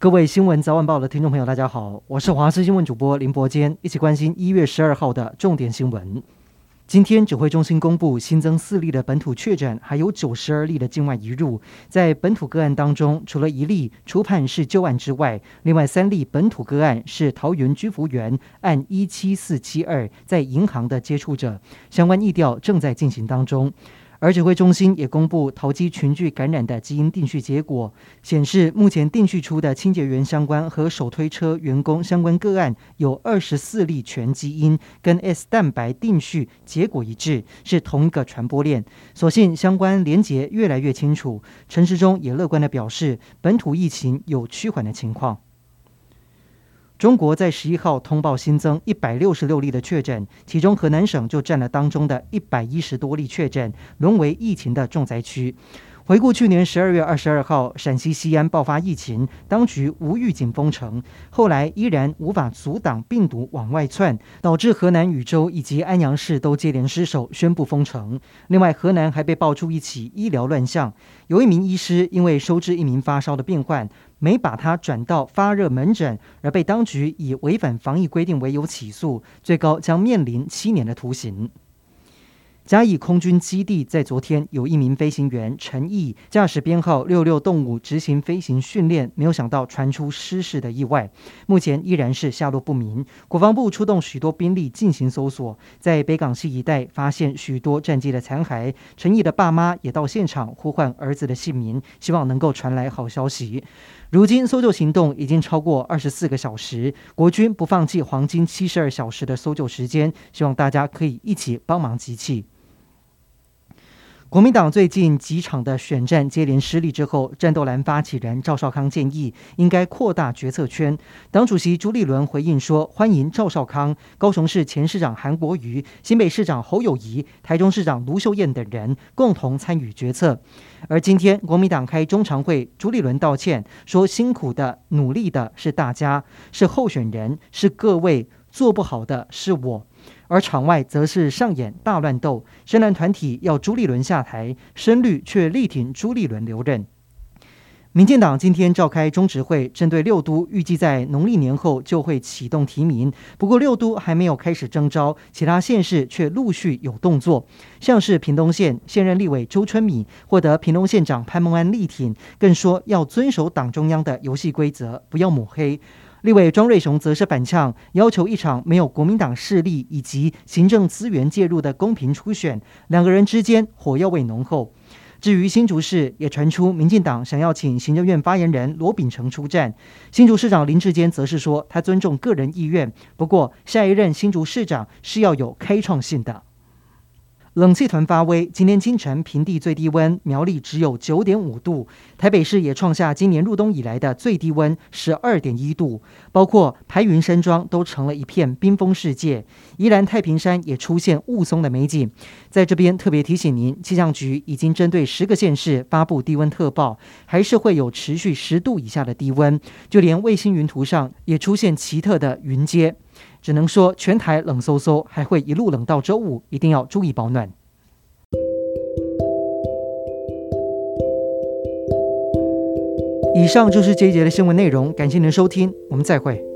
各位新闻早晚报的听众朋友，大家好，我是华视新闻主播林伯坚，一起关心一月十二号的重点新闻。今天指挥中心公布新增四例的本土确诊，还有九十二例的境外移入。在本土个案当中，除了一例初判是旧案之外，另外三例本土个案是桃园居服员案一七四七二在银行的接触者，相关疫调正在进行当中。而指挥中心也公布桃机群聚感染的基因定序结果，显示目前定序出的清洁员相关和手推车员工相关个案有二十四例全基因跟 S 蛋白定序结果一致，是同一个传播链。所幸相关连结越来越清楚。陈时中也乐观地表示，本土疫情有趋缓的情况。中国在十一号通报新增一百六十六例的确诊，其中河南省就占了当中的一百一十多例确诊，沦为疫情的重灾区。回顾去年十二月二十二号，陕西西安爆发疫情，当局无预警封城，后来依然无法阻挡病毒往外窜，导致河南禹州以及安阳市都接连失守，宣布封城。另外，河南还被爆出一起医疗乱象，有一名医师因为收治一名发烧的病患。没把他转到发热门诊，而被当局以违反防疫规定为由起诉，最高将面临七年的徒刑。嘉义空军基地在昨天有一名飞行员陈毅驾驶编号六六动物执行飞行训练，没有想到传出失事的意外，目前依然是下落不明。国防部出动许多兵力进行搜索，在北港溪一带发现许多战机的残骸。陈毅的爸妈也到现场呼唤儿子的姓名，希望能够传来好消息。如今搜救行动已经超过二十四个小时，国军不放弃黄金七十二小时的搜救时间，希望大家可以一起帮忙集气。国民党最近几场的选战接连失利之后，战斗蓝发起人赵少康建议应该扩大决策圈。党主席朱立伦回应说，欢迎赵少康、高雄市前市长韩国瑜、新北市长侯友谊、台中市长卢秀燕等人共同参与决策。而今天国民党开中常会，朱立伦道歉说，辛苦的、努力的是大家，是候选人，是各位，做不好的是我。而场外则是上演大乱斗，深蓝团体要朱立伦下台，深绿却力挺朱立伦留任。民进党今天召开中执会，针对六都预计在农历年后就会启动提名，不过六都还没有开始征召，其他县市却陆续有动作，像是屏东县现任立委周春米获得屏东县长潘孟安力挺，更说要遵守党中央的游戏规则，不要抹黑。立委庄瑞雄则是反呛，要求一场没有国民党势力以及行政资源介入的公平初选。两个人之间火药味浓厚。至于新竹市，也传出民进党想要请行政院发言人罗秉成出战。新竹市长林智坚则是说，他尊重个人意愿，不过下一任新竹市长是要有开创性的。冷气团发威，今天清晨平地最低温苗栗只有九点五度，台北市也创下今年入冬以来的最低温十二点一度，包括排云山庄都成了一片冰封世界，宜兰太平山也出现雾凇的美景。在这边特别提醒您，气象局已经针对十个县市发布低温特报，还是会有持续十度以下的低温，就连卫星云图上也出现奇特的云阶。只能说全台冷飕飕，还会一路冷到周五，一定要注意保暖。以上就是这一节的新闻内容，感谢您的收听，我们再会。